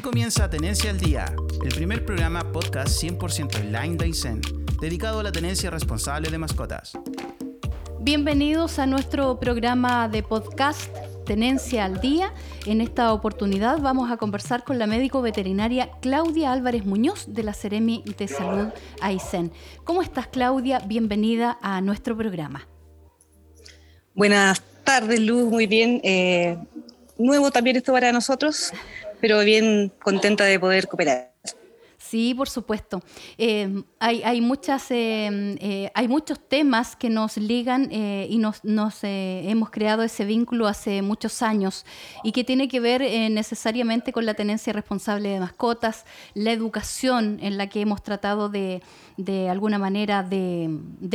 Aquí comienza Tenencia al Día, el primer programa podcast 100% online de Aysén, dedicado a la tenencia responsable de mascotas. Bienvenidos a nuestro programa de podcast Tenencia al Día. En esta oportunidad vamos a conversar con la médico veterinaria Claudia Álvarez Muñoz de la Ceremi de Salud Aysén. ¿Cómo estás Claudia? Bienvenida a nuestro programa. Buenas tardes Luz, muy bien. Eh, nuevo también esto para nosotros, pero bien contenta de poder cooperar. Sí, por supuesto. Eh, hay, muchas, eh, eh, hay muchos temas que nos ligan y nos, nos hemos creado ese vínculo hace muchos años y que tiene que ver necesariamente con la tenencia responsable de mascotas, la educación en la que hemos tratado de, de alguna manera de,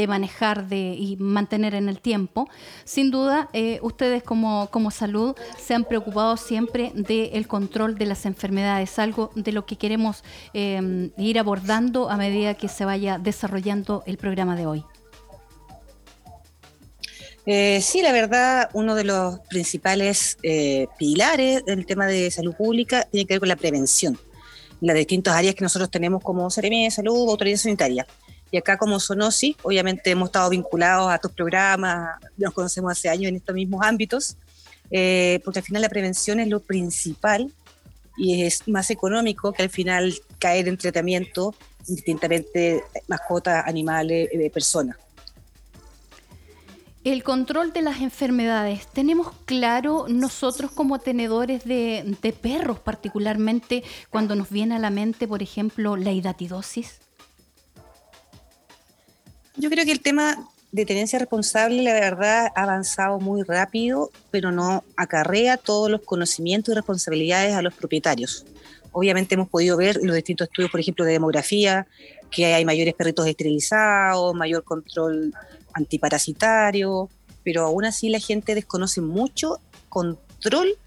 manejar de, y mantener en el tiempo. Sin duda, ustedes como, salud se han preocupado siempre del control de las enfermedades, algo de lo que queremos Em, ir abordando a medida que se vaya desarrollando el programa de hoy? Eh, sí, la verdad, uno de los principales eh, pilares del tema de salud pública tiene que ver con la prevención, las distintas áreas que nosotros tenemos como Seremi de Salud, Autoridad Sanitaria. Y acá como Sonosi, obviamente hemos estado vinculados a estos programas, nos conocemos hace años en estos mismos ámbitos, eh, porque al final la prevención es lo principal y es más económico que al final caer en tratamiento distintamente mascotas, animales, eh, personas. El control de las enfermedades. ¿Tenemos claro nosotros como tenedores de, de, perros, particularmente cuando nos viene a la mente, por ejemplo, la hidatidosis? Yo creo que el tema de tenencia responsable, la verdad, ha avanzado muy rápido, pero no acarrea todos los conocimientos y responsabilidades a los propietarios. Obviamente hemos podido ver los distintos estudios, por ejemplo, de demografía, que hay mayores perritos esterilizados, mayor control antiparasitario, pero aún así la gente desconoce mucho control,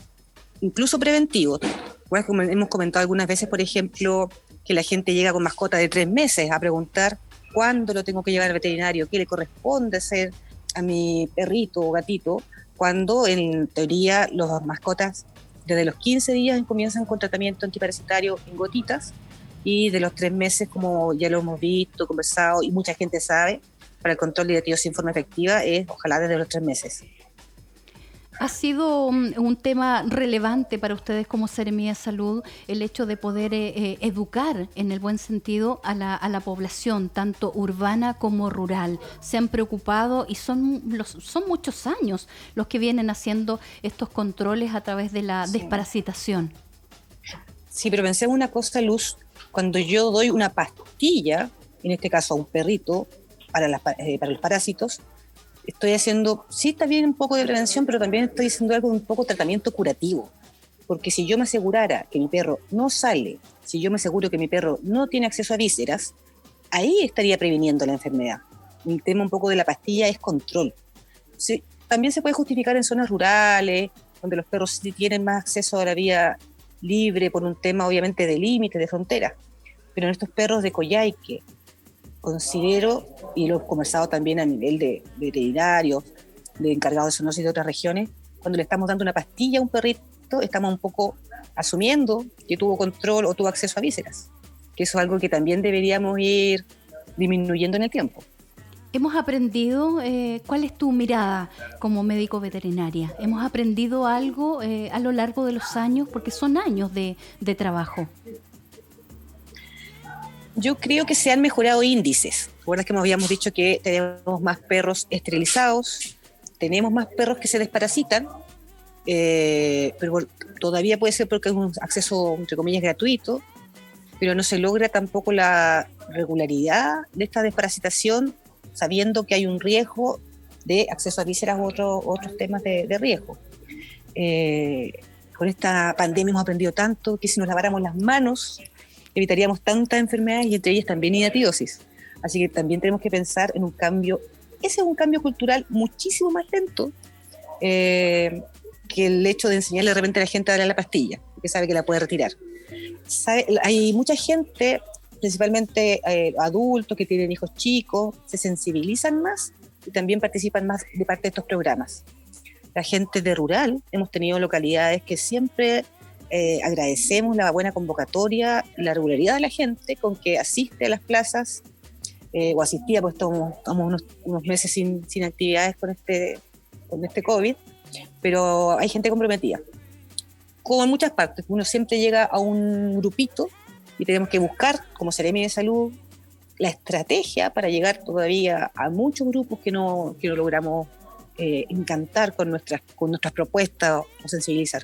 incluso preventivo. Pues, como hemos comentado algunas veces, por ejemplo, que la gente llega con mascota de tres meses a preguntar cuándo lo tengo que llevar al veterinario, qué le corresponde hacer a mi perrito o gatito, cuando en teoría las mascotas desde los 15 días comienzan con tratamiento antiparasitario en gotitas y de los tres meses, como ya lo hemos visto, conversado y mucha gente sabe, para el control de sin forma efectiva es ojalá desde los tres meses. ¿Ha sido un, tema relevante para ustedes como Seremía Salud el hecho de poder eh, eh, educar en el buen sentido a la, población, tanto urbana como rural? ¿Se han preocupado y son, los, son muchos años los que vienen haciendo estos controles a través de la desparasitación? Sí, pero pensemos una cosa, Luz, cuando yo doy una pastilla, en este caso a un perrito, para, eh, para los parásitos, estoy haciendo, sí está bien un poco de prevención, pero también estoy haciendo algo un poco tratamiento curativo. Porque si yo me asegurara que mi perro no sale, si yo me aseguro que mi perro no tiene acceso a vísceras, ahí estaría previniendo la enfermedad. El tema un poco de la pastilla es control. Sí, también se puede justificar en zonas rurales, donde los perros tienen más acceso a la vía libre por un tema obviamente de límite, de frontera. Pero en estos perros de Coyhaique, considero, y lo he conversado también a nivel de veterinario, de encargado de zoonosis de otras regiones, cuando le estamos dando una pastilla a un perrito, estamos un poco asumiendo que tuvo control o tuvo acceso a vísceras, que eso es algo que también deberíamos ir disminuyendo en el tiempo. Hemos aprendido, eh, ¿cuál es tu mirada como médico veterinaria? ¿Hemos aprendido algo eh, a lo largo de los años? Porque son años de trabajo yo creo que se han mejorado índices. Recuerdas que habíamos dicho que tenemos más perros esterilizados, tenemos más perros que se desparasitan, eh, pero todavía puede ser porque es un acceso, entre comillas, gratuito, pero no se logra tampoco la regularidad de esta desparasitación, sabiendo que hay un riesgo de acceso a vísceras u otros otros temas de, riesgo. Eh, con esta pandemia hemos aprendido tanto que si nos laváramos las manos evitaríamos tantas enfermedades y entre ellas también hidatidosis. Así que también tenemos que pensar en un cambio, ese es un cambio cultural muchísimo más lento eh, que el hecho de enseñarle de repente a la gente a darle la pastilla, que sabe que la puede retirar. hay mucha gente, principalmente eh, adultos que tienen hijos chicos, se sensibilizan más y también participan más de parte de estos programas. La gente de rural, hemos tenido localidades que siempre eh, agradecemos la buena convocatoria, la regularidad de la gente con que asiste a las plazas eh, o asistía, pues estamos, unos, unos, meses sin, sin, actividades con este, con este COVID, pero hay gente comprometida. Como en muchas partes, uno siempre llega a un grupito y tenemos que buscar, como Seremi de Salud, la estrategia para llegar todavía a muchos grupos que no, que no logramos eh, encantar con nuestras, con nuestras propuestas o sensibilizar.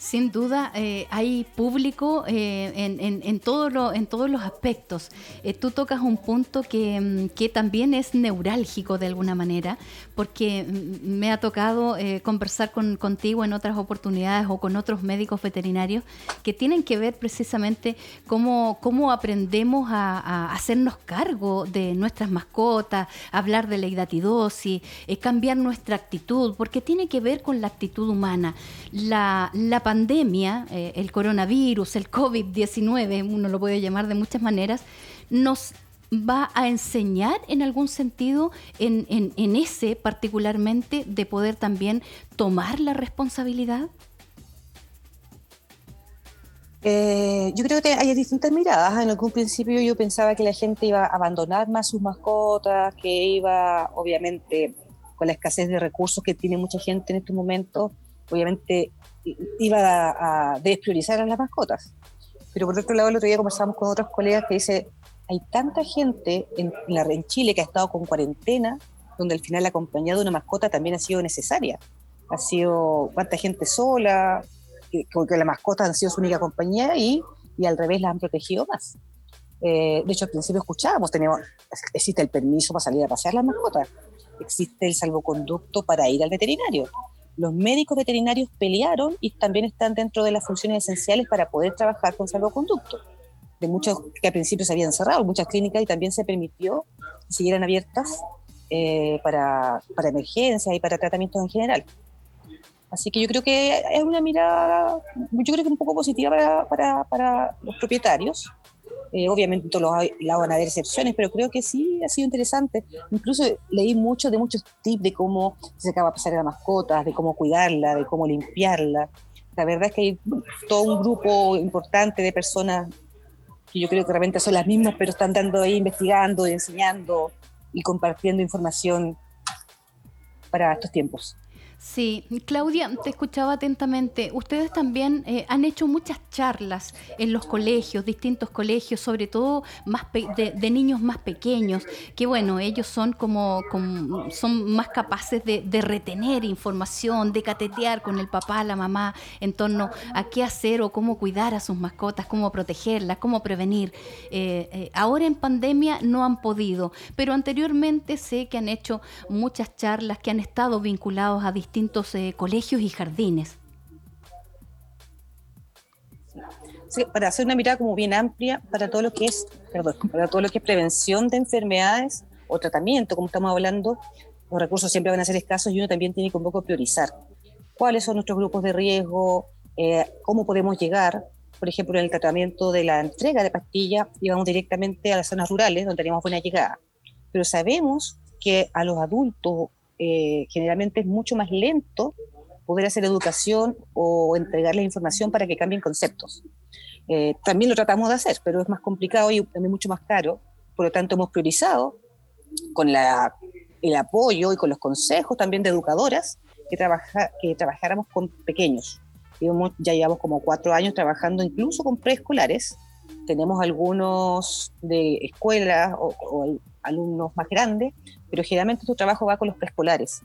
Sin duda, eh, hay público eh, en, en, todo en todos los aspectos. Eh, tú tocas un punto que, mm, que, también es neurálgico de alguna manera, porque mm, me ha tocado conversar con, contigo en otras oportunidades o con otros médicos veterinarios que tienen que ver precisamente cómo, aprendemos a, a hacernos cargo de nuestras mascotas, hablar de la hidatidosis, cambiar nuestra actitud, porque tiene que ver con la actitud humana. La, la pandemia, eh, el coronavirus, el COVID-19, uno lo puede llamar de muchas maneras, nos va a enseñar en algún sentido, en, ese particularmente, de poder también tomar la responsabilidad? Eh, yo creo que hay distintas miradas. En algún principio yo pensaba que la gente iba a abandonar más sus mascotas, que iba, obviamente, con la escasez de recursos que tiene mucha gente en este momento, obviamente iba a, despriorizar a las mascotas. Pero por otro lado, el otro día conversamos con otros colegas que dice, hay tanta gente en, la, en Chile que ha estado con cuarentena, donde al final la compañía de una mascota también ha sido necesaria. Ha sido cuánta gente sola, que, que las mascotas han sido su única compañía y, y al revés las han protegido más. Eh, de hecho, al principio escuchábamos, tenemos, existe el permiso para salir a pasear las mascotas, existe el salvoconducto para ir al veterinario los médicos veterinarios pelearon y también están dentro de las funciones esenciales para poder trabajar con salvoconducto. De muchos que al principio se habían cerrado, muchas clínicas, y también se permitió que siguieran abiertas eh, para, para emergencias y para tratamientos en general. Así que yo creo que es una mirada, yo creo que un poco positiva para, para, para los propietarios, eh, obviamente todos los lados van a haber excepciones, pero creo que sí ha sido interesante. Incluso leí mucho de muchos tips de cómo se acaba de pasar a las mascotas, de cómo cuidarla, de cómo limpiarla. La verdad es que hay todo un grupo importante de personas que yo creo que realmente son las mismas, pero están dando ahí investigando, enseñando y compartiendo información para estos tiempos. Sí, Claudia, te escuchaba atentamente. Ustedes también eh, han hecho muchas charlas en los colegios, distintos colegios, sobre todo más de, niños más pequeños, que bueno, ellos son como, son más capaces de, retener información, de catetear con el papá, la mamá, en torno a qué hacer o cómo cuidar a sus mascotas, cómo protegerlas, cómo prevenir. Eh, eh, ahora en pandemia no han podido, pero anteriormente sé que han hecho muchas charlas que han estado vinculados a distintos distintos eh, colegios y jardines. Sí, para hacer una mirada como bien amplia para todo lo que es, perdón, para todo lo que es prevención de enfermedades o tratamiento, como estamos hablando, los recursos siempre van a ser escasos y uno también tiene que un poco priorizar cuáles son nuestros grupos de riesgo, eh, cómo podemos llegar. Por ejemplo, en el tratamiento de la entrega de pastillas, íbamos directamente a las zonas rurales donde teníamos buena llegada. Pero sabemos que a los adultos eh, generalmente es mucho más lento poder hacer educación o entregarles información para que cambien conceptos. Eh, también lo tratamos de hacer, pero es más complicado y también mucho más caro. Por lo tanto, hemos priorizado con la, el apoyo y con los consejos también de educadoras que, trabaja, que trabajáramos con pequeños. ya llevamos como cuatro años trabajando incluso con preescolares. Tenemos algunos de escuelas o, alumnos más grandes, pero generalmente tu trabajo va con los preescolares,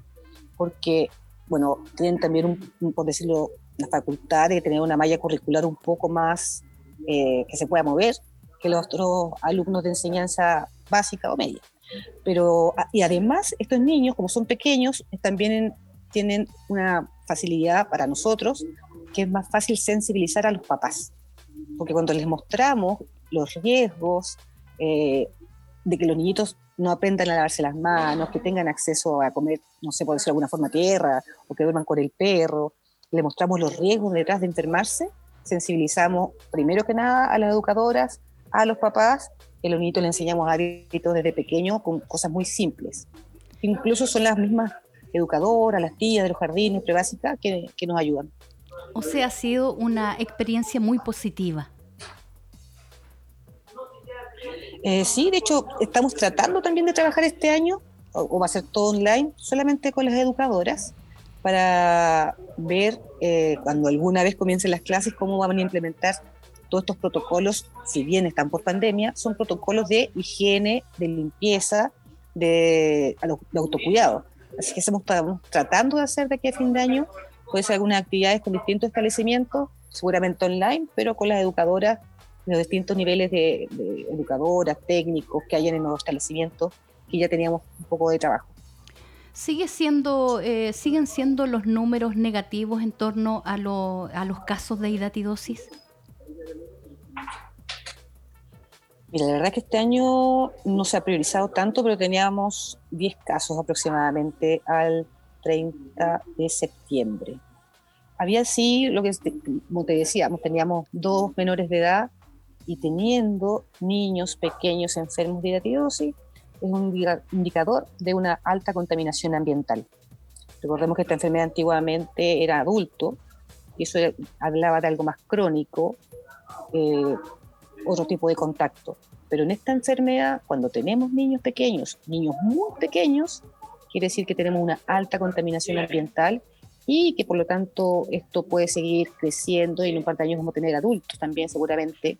porque, bueno, tienen también, un, por decirlo, la facultad de tener una malla curricular un poco más eh, que se pueda mover que los otros alumnos de enseñanza básica o media. Pero, y además, estos niños, como son pequeños, también tienen una facilidad para nosotros, que es más fácil sensibilizar a los papás. Porque cuando les mostramos los riesgos eh, de que los niñitos no aprendan a lavarse las manos, que tengan acceso a comer, no sé, por decirlo de alguna forma, tierra, o que duerman con el perro. Le mostramos los riesgos detrás de enfermarse, sensibilizamos primero que nada a las educadoras, a los papás, a los le enseñamos hábitos desde pequeño con cosas muy simples. Incluso son las mismas educadoras, las tías de los jardines prebásicas que, que nos ayudan. O sea, ha sido una experiencia muy positiva. Eh, sí, de hecho, estamos tratando también de trabajar este año, o, va a ser todo online, solamente con las educadoras, para ver eh, cuando alguna vez comiencen las clases cómo van a implementar todos estos protocolos, si bien están por pandemia, son protocolos de higiene, de limpieza, de, autocuidado. Así que estamos, tratando de hacer de aquí a fin de año, puede ser algunas actividades con distintos establecimientos, seguramente online, pero con las educadoras los distintos niveles de, educadoras, técnicos que hayan en los establecimientos, que ya teníamos un poco de trabajo. ¿Sigue siendo, eh, ¿Siguen siendo los números negativos en torno a, a los casos de hidatidosis? Mira, la verdad es que este año no se ha priorizado tanto, pero teníamos 10 casos aproximadamente al 30 de septiembre. Había sí, lo que como te decíamos, teníamos dos menores de edad y teniendo niños pequeños enfermos de hidatidosis, es un indicador de una alta contaminación ambiental. Recordemos que esta enfermedad antiguamente era adulto y eso hablaba de algo más crónico, eh, otro tipo de contacto. Pero en esta enfermedad, cuando tenemos niños pequeños, niños muy pequeños, quiere decir que tenemos una alta contaminación ambiental y que por lo tanto esto puede seguir creciendo y en un par de años vamos a tener adultos también seguramente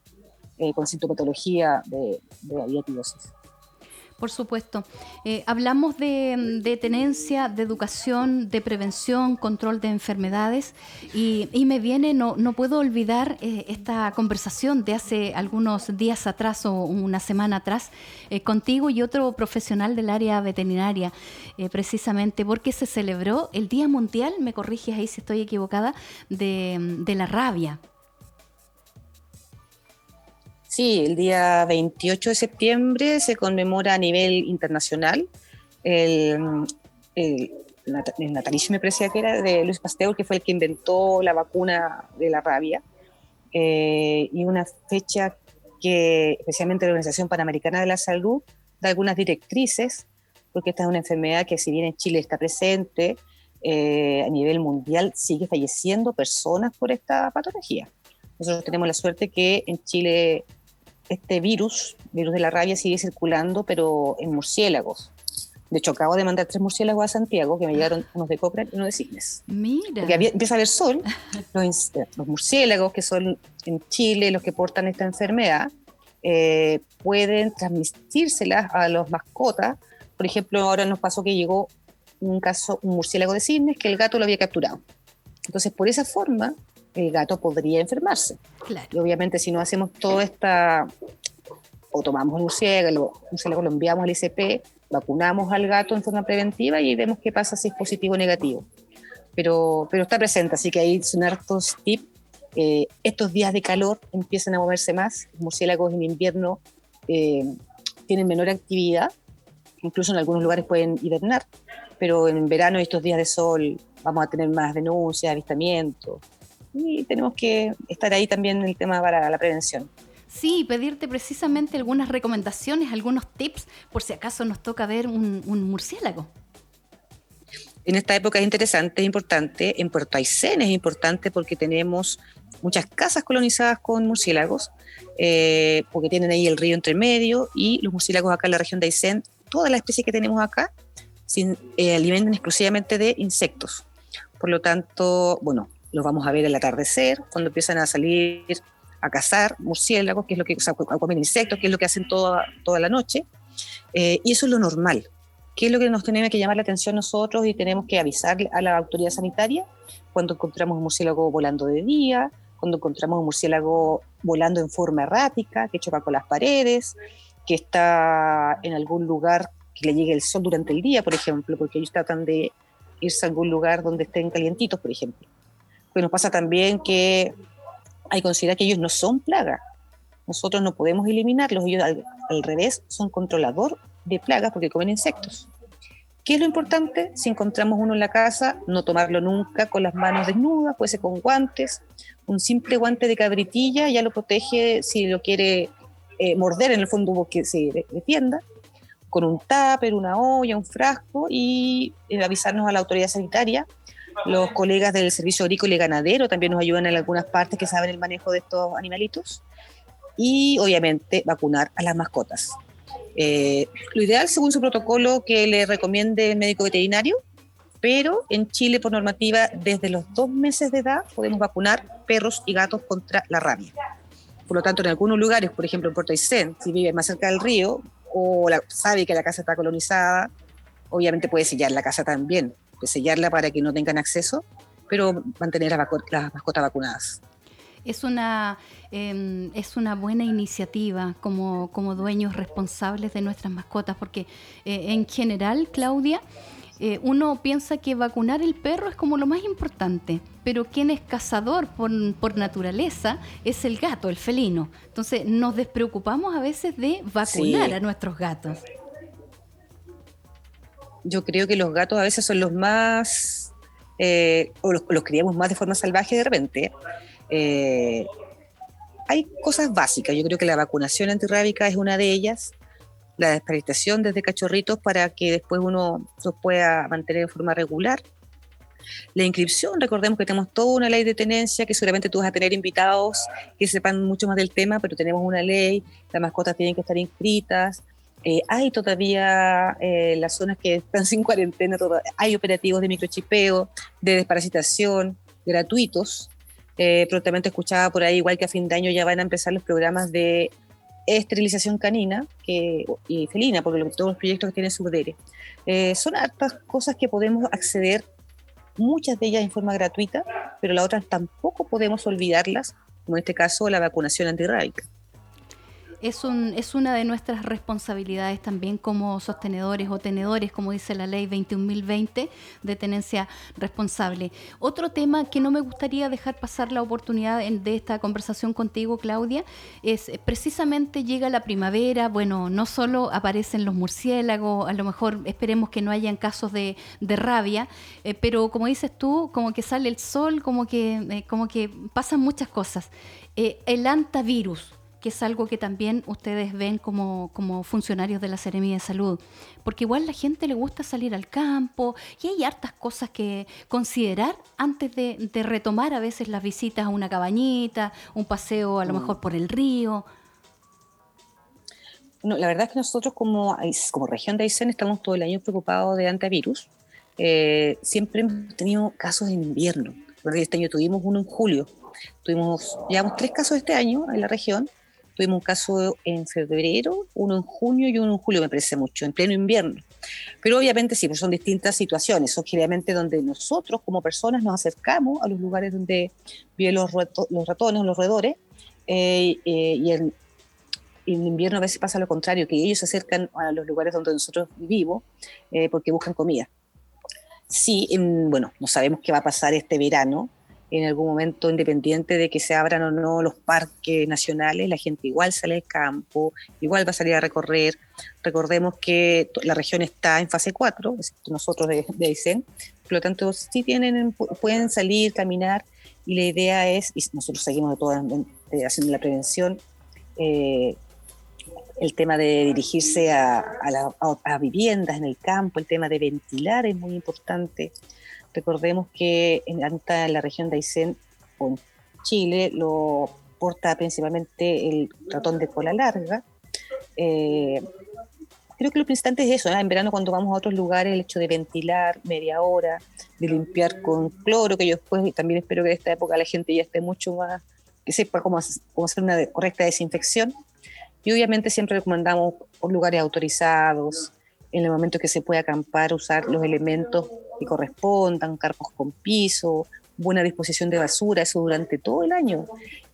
eh, con sintomatología de, de. Por supuesto. Eh, hablamos de, tenencia, de educación, de prevención, control de enfermedades y, me viene, no, no puedo olvidar eh, esta conversación de hace algunos días atrás o una semana atrás contigo y otro profesional del área veterinaria, precisamente porque se celebró el Día Mundial, me corriges ahí si estoy equivocada, de, de la rabia. Sí, el día 28 de septiembre se conmemora a nivel internacional el, natalicio, me parecía que era, de Luis Pasteur, que fue el que inventó la vacuna de la rabia, eh, y una fecha que especialmente la Organización Panamericana de la Salud da algunas directrices, porque esta es una enfermedad que si bien en Chile está presente, eh, a nivel mundial sigue falleciendo personas por esta patología. Nosotros tenemos la suerte que en Chile este virus, virus de la rabia, sigue circulando, pero en murciélagos. De hecho, acabo de mandar tres murciélagos a Santiago, que me llegaron unos de Cochrane y unos de Cisnes. Mira. Porque empieza a haber sol. Los, los, murciélagos, que son en Chile los que portan esta enfermedad, eh, pueden transmitírselas a los mascotas. Por ejemplo, ahora nos pasó que llegó un caso, un murciélago de cisnes, que el gato lo había capturado. Entonces, por esa forma, el gato podría enfermarse. Y obviamente si no hacemos toda esta, o tomamos un murciélago, lo enviamos al ICP, vacunamos al gato en forma preventiva y vemos qué pasa si es positivo o negativo. Pero, pero está presente, así que ahí son hartos tips. Eh, estos días de calor empiezan a moverse más, los murciélagos en invierno eh, tienen menor actividad, incluso en algunos lugares pueden hibernar, pero en verano y estos días de sol vamos a tener más denuncias, avistamientos, y tenemos que estar ahí también en el tema para la prevención. Sí, pedirte precisamente algunas recomendaciones, algunos tips, por si acaso nos toca ver un, murciélago. En esta época es interesante, es importante. En Puerto Aysén es importante porque tenemos muchas casas colonizadas con murciélagos, eh, porque tienen ahí el río entre medio y los murciélagos acá en la región de Aysén, todas las especies que tenemos acá, se eh, alimentan exclusivamente de insectos. Por lo tanto, bueno, los vamos a ver al atardecer, cuando empiezan a salir a cazar murciélagos, que es lo que, a comer insectos, que es lo que hacen toda, toda la noche. Eh, y eso es lo normal. ¿Qué es lo que nos tenemos que llamar la atención nosotros y tenemos que avisar a la autoridad sanitaria cuando encontramos un murciélago volando de día, cuando encontramos un murciélago volando en forma errática, que choca con las paredes, que está en algún lugar que le llegue el sol durante el día, por ejemplo, porque ellos tratan de irse a algún lugar donde estén calientitos, por ejemplo. Pero nos pasa también que hay que considerar que ellos no son plaga. Nosotros no podemos eliminarlos, ellos al, revés son controlador de plagas porque comen insectos. ¿Qué es lo importante? Si encontramos uno en la casa, no tomarlo nunca con las manos desnudas, puede ser con guantes. Un simple guante de cabritilla ya lo protege si lo quiere eh, morder en el fondo que se defienda. Con un tupper, una olla, un frasco y eh, avisarnos a la autoridad sanitaria Los colegas del Servicio Agrícola y Ganadero también nos ayudan en algunas partes que saben el manejo de estos animalitos. Y obviamente vacunar a las mascotas. Eh, lo ideal, según su protocolo, que le recomiende el médico veterinario, pero en Chile, por normativa, desde los dos meses de edad podemos vacunar perros y gatos contra la rabia. Por lo tanto, en algunos lugares, por ejemplo en Puerto Aysén, si vive más cerca del río o sabe que la casa está colonizada, obviamente puede sellar la casa también, puede sellarla para que no tengan acceso, pero mantener a las mascotas vacunadas es una, em, es una buena iniciativa como, como dueños responsables de nuestras mascotas, porque eh, en general, Claudia, eh, uno piensa que vacunar el perro es como lo más importante, pero quien es cazador por, por, naturaleza es el gato, el felino. Entonces nos despreocupamos a veces de vacunar a nuestros gatos. Yo creo que los gatos a veces son los más, eh, o los, criamos más de forma salvaje de repente. Eh, hay cosas básicas, yo creo que la vacunación antirrábica es una de ellas, la desparasitación desde cachorritos para que después uno los pueda mantener en forma regular. La inscripción, recordemos que tenemos toda una ley de tenencia que seguramente tú vas a tener invitados que sepan mucho más del tema, pero tenemos una ley, las mascotas tienen que estar inscritas. Eh, hay todavía eh, las zonas que están sin cuarentena, hay operativos de microchipeo, de desparasitación gratuitos, eh, prontamente escuchaba por ahí, igual que a fin de año ya van a empezar los programas de esterilización canina que, y felina, porque todos los proyectos que tiene Subdere. Eh, son hartas cosas que podemos acceder, muchas de ellas en forma gratuita, pero las otras tampoco podemos olvidarlas, como en este caso la vacunación antirrábica es, un, es una de nuestras responsabilidades también como sostenedores o tenedores, como dice la ley 21.020 de tenencia responsable. Otro tema que no me gustaría dejar pasar la oportunidad de esta conversación contigo, Claudia, es eh, precisamente llega la primavera, bueno, no solo aparecen los murciélagos, a lo mejor esperemos que no hayan casos de, rabia, eh, pero como dices tú, como que sale el sol, como que, eh, como que pasan muchas cosas. el antivirus, que es algo que también ustedes ven como, como funcionarios de la Seremia de Salud. Porque igual la gente le gusta salir al campo y hay hartas cosas que considerar antes de, retomar a veces las visitas a una cabañita, un paseo a lo mm. mejor por el río. No, la verdad es que nosotros como, como región de Aysén estamos todo el año preocupados de antivirus. Eh, siempre hemos tenido casos en invierno. Este año tuvimos uno en julio. Tuvimos, llevamos tres casos este año en la región Tuvimos un caso en febrero, uno en junio y uno en julio, me parece mucho, en pleno invierno. Pero obviamente sí, pues son distintas situaciones. Son generalmente donde nosotros como personas nos acercamos a los lugares donde viven los, los ratones los roedores. Eh, eh, y en, en, invierno a veces pasa lo contrario, que ellos se acercan a los lugares donde nosotros vivimos eh, porque buscan comida. Sí, bueno, no sabemos qué va a pasar este verano, en algún momento, independiente de que se abran o no los parques nacionales, la gente igual sale al campo, igual va a salir a recorrer. Recordemos que la región está en fase 4, nosotros de, de Aysén, por lo tanto, sí tienen, pueden salir, caminar, y la idea es, y nosotros seguimos de todo, haciendo la prevención, eh, el tema de dirigirse a, a, viviendas en el campo, el tema de ventilar es muy importante. Recordemos que en, la región de Aysén en Chile lo porta principalmente el ratón de cola larga. Eh, creo que lo principal es eso, en verano cuando vamos a otros lugares, el hecho de ventilar media hora, de limpiar con cloro, que yo después también espero que en esta época la gente ya esté mucho más, que sepa cómo, cómo hacer una correcta desinfección. Y obviamente siempre recomendamos por lugares autorizados, en el momento que se puede acampar, usar los elementos que correspondan, carpos con piso, buena disposición de basura, eso durante todo el año.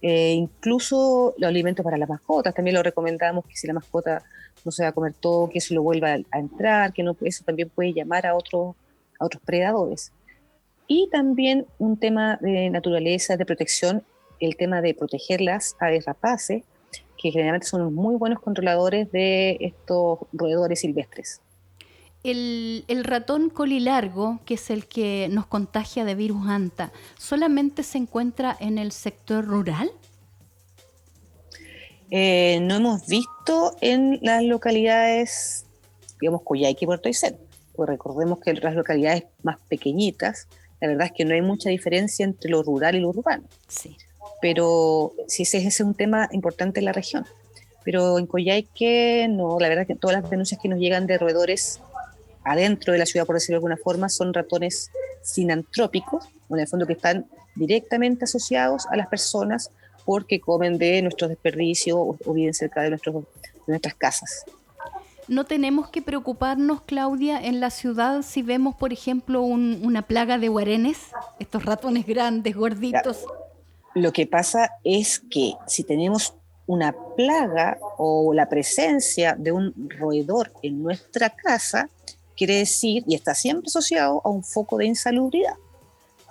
Eh, incluso los alimentos para las mascotas, también lo recomendamos que si la mascota no se va a comer todo, que eso lo vuelva a, entrar, que no, eso también puede llamar a, otros a otros predadores. Y también un tema de naturaleza, de protección, el tema de proteger las aves rapaces, que generalmente son muy buenos controladores de estos roedores silvestres. El, ratón colilargo, que es el que nos contagia de virus ANTA, ¿solamente se encuentra en el sector rural? Eh, no hemos visto en las localidades, digamos, Coyhaique y Puerto Aysén. Pues recordemos que en las localidades más pequeñitas, la verdad es que no hay mucha diferencia entre lo rural y lo urbano. Sí. Pero sí, ese, ese es un tema importante en la región. Pero en Coyhaique, no, la verdad es que todas las denuncias que nos llegan de roedores adentro de la ciudad, por decirlo de alguna forma, son ratones sinantrópicos, en el fondo que están directamente asociados a las personas porque comen de nuestros desperdicios o, o viven cerca de, nuestros, de nuestras casas. No tenemos que preocuparnos, Claudia, en la ciudad si vemos, por ejemplo, un- una plaga de guarenes, estos ratones grandes, gorditos. Lo que pasa es que si tenemos una plaga o la presencia de un roedor en nuestra casa, quiere decir, y está siempre asociado a un foco de insalubridad.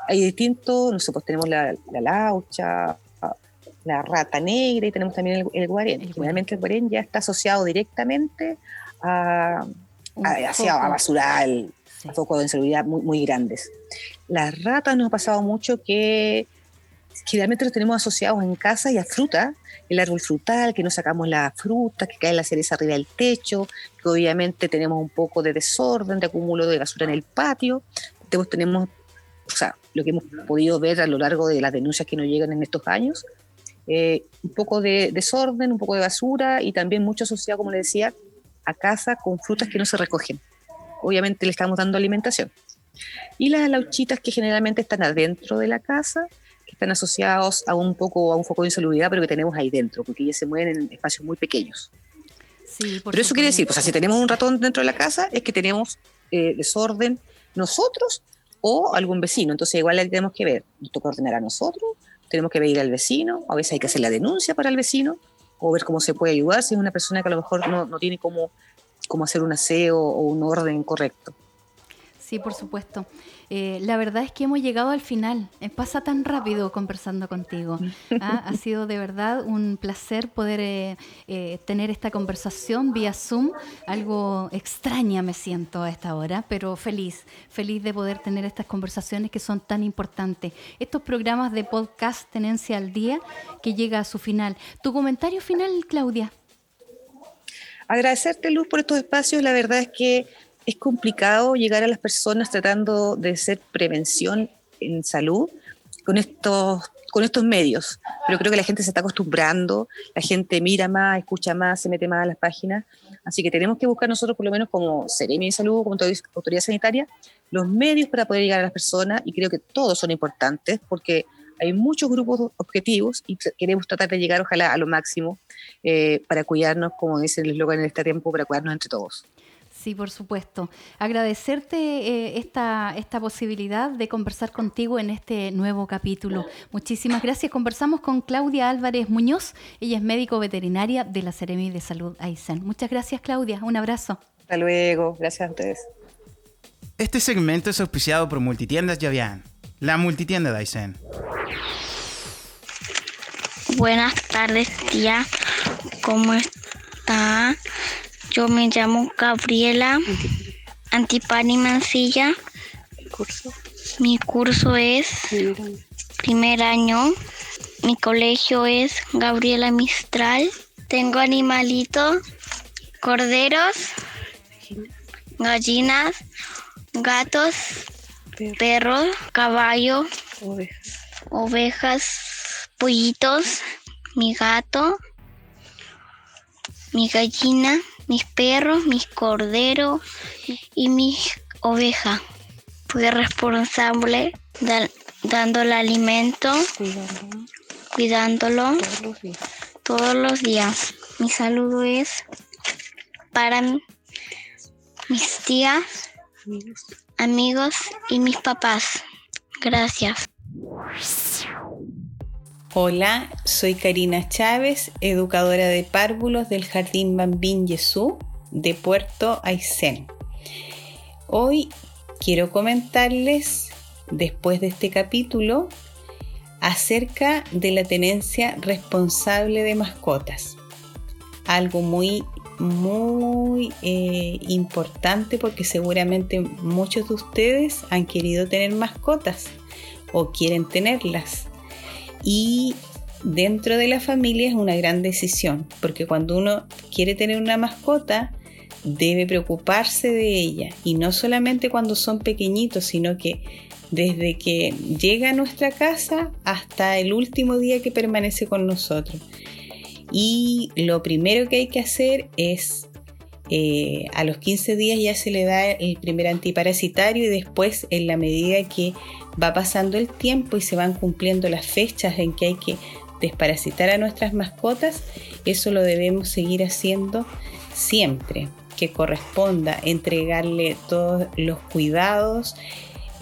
Hay distintos, no sé, pues tenemos la, la laucha, la rata negra y tenemos también el, el guarén. Generalmente el guarén ya está asociado directamente a, a, hacia a basural, Sí. a focos de insalubridad muy, muy grandes. Las ratas nos ha pasado mucho que generalmente los tenemos asociados en casa y a fruta, el árbol frutal, que no sacamos la fruta, que cae la cereza arriba del techo, que obviamente tenemos un poco de desorden, de acúmulo de basura en el patio. Tenemos, tenemos o sea, lo que hemos podido ver a lo largo de las denuncias que nos llegan en estos años, eh, un poco de desorden, un poco de basura y también mucho asociado, como le decía, a casa con frutas que no se recogen. Obviamente le estamos dando alimentación. Y las lauchitas que generalmente están adentro de la casa, que están asociados a un poco a un foco de insalubridad, pero que tenemos ahí dentro, porque ellas se mueven en espacios muy pequeños. Sí, pero eso quiere decir, pues, o sea, si tenemos un ratón dentro de la casa, es que tenemos eh, desorden nosotros o algún vecino. Entonces, igual tenemos que ver, nos toca ordenar a nosotros, tenemos que pedir al vecino, a veces hay que hacer la denuncia para el vecino, o ver cómo se puede ayudar si es una persona que a lo mejor no, no tiene cómo, cómo hacer un aseo o un orden correcto. Sí, por supuesto. Eh, la verdad es que hemos llegado al final. Eh, pasa tan rápido conversando contigo. Ah, Ha sido de verdad un placer poder eh, eh, tener esta conversación vía Zoom. Algo extraña me siento a esta hora, pero feliz, feliz de poder tener estas conversaciones que son tan importantes. Estos programas de podcast Tenencia al Día que llega a su final. ¿Tu comentario final, Claudia? Agradecerte, Luz, por estos espacios. La verdad es que es complicado llegar a las personas tratando de hacer prevención en salud con estos, con estos medios. Pero creo que la gente se está acostumbrando, la gente mira más, escucha más, se mete más a las páginas. Así que tenemos que buscar nosotros, por lo menos como Seremi de Salud, como autoridad sanitaria, los medios para poder llegar a las personas y creo que todos son importantes porque hay muchos grupos objetivos y queremos tratar de llegar ojalá a lo máximo eh, para cuidarnos, como dice el eslogan en este tiempo, para cuidarnos entre todos. Sí, por supuesto. Agradecerte eh, esta, esta posibilidad de conversar contigo en este nuevo capítulo. Muchísimas gracias. Conversamos con Claudia Álvarez Muñoz. Ella es médico veterinaria de la Seremi de Salud Aysén. Muchas gracias, Claudia. Un abrazo. Hasta luego. Gracias a ustedes. Este segmento es auspiciado por Multitiendas Yavian, la multitienda de Aysén. Buenas tardes, tía. ¿Cómo está? Yo me llamo Gabriela Antipani Mancilla. Mi curso es primer año. Mi colegio es Gabriela Mistral. Tengo animalitos, corderos, gallinas, gatos, perros, caballos, ovejas, pollitos, mi gato, mi gallina, mis perros, mis corderos y mi oveja. Fui responsable da- dándole alimento, cuidándolo todos los días. Mi saludo es para mis tías, amigos y mis papás. Gracias. Hola, soy Karina Chávez, educadora de párvulos del Jardín Bambín Yesú de Puerto Aysén. Hoy quiero comentarles, después de este capítulo, acerca de la tenencia responsable de mascotas. Algo muy, muy eh, importante porque seguramente muchos de ustedes han querido tener mascotas o quieren tenerlas y dentro de la familia es una gran decisión, porque cuando uno quiere tener una mascota, debe preocuparse de ella y no solamente cuando son pequeñitos, sino que desde que llega a nuestra casa hasta el último día que permanece con nosotros. Y lo primero que hay que hacer es, eh, a los 15 días ya se le da el primer antiparasitario y después en la medida que va pasando el tiempo y se van cumpliendo las fechas en que hay que desparasitar a nuestras mascotas, eso lo debemos seguir haciendo siempre que corresponda entregarle todos los cuidados,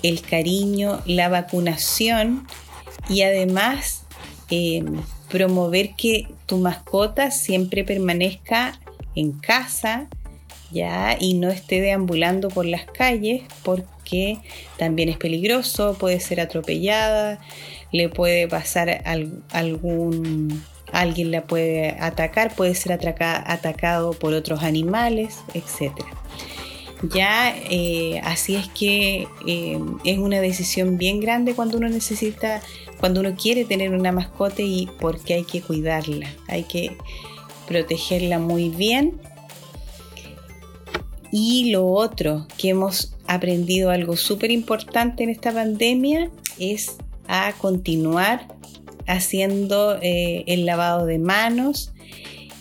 el cariño, la vacunación y además eh, promover que tu mascota siempre permanezca en casa ya y no esté deambulando por las calles porque también es peligroso, puede ser atropellada, le puede pasar algún alguien la puede atacar, puede ser atacado por otros animales, etc. Ya eh, así es que eh, es una decisión bien grande cuando uno necesita, cuando uno quiere tener una mascota y porque hay que cuidarla, hay que protegerla muy bien. Y lo otro que hemos aprendido algo súper importante en esta pandemia es a continuar haciendo eh, el lavado de manos.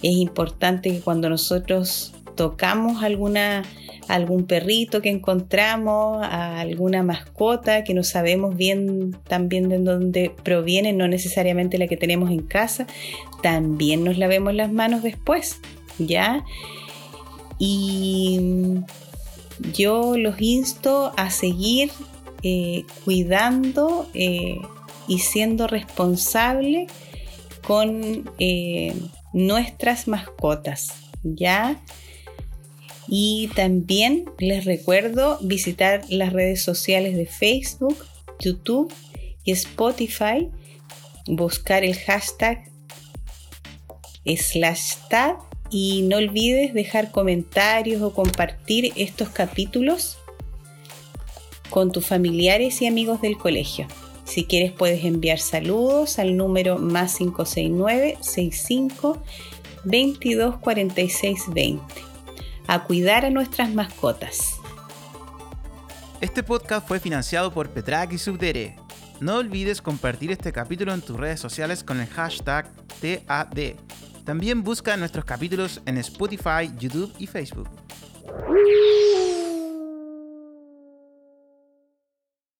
Es importante que cuando nosotros tocamos alguna, algún perrito que encontramos, a alguna mascota que no sabemos bien también de dónde proviene, no necesariamente la que tenemos en casa, también nos lavemos las manos después, ¿ya? Y yo los insto a seguir eh, cuidando eh, y siendo responsable con eh, nuestras mascotas, ¿ya? Y también les recuerdo visitar las redes sociales de Facebook, YouTube y Spotify, buscar el hashtag slash tab y no olvides dejar comentarios o compartir estos capítulos con tus familiares y amigos del colegio. Si quieres puedes enviar saludos al número más 569 65 22 46 20. A cuidar a nuestras mascotas. Este podcast fue financiado por Petrak y Subdere. No olvides compartir este capítulo en tus redes sociales con el hashtag TAD. También busca nuestros capítulos en Spotify, YouTube y Facebook.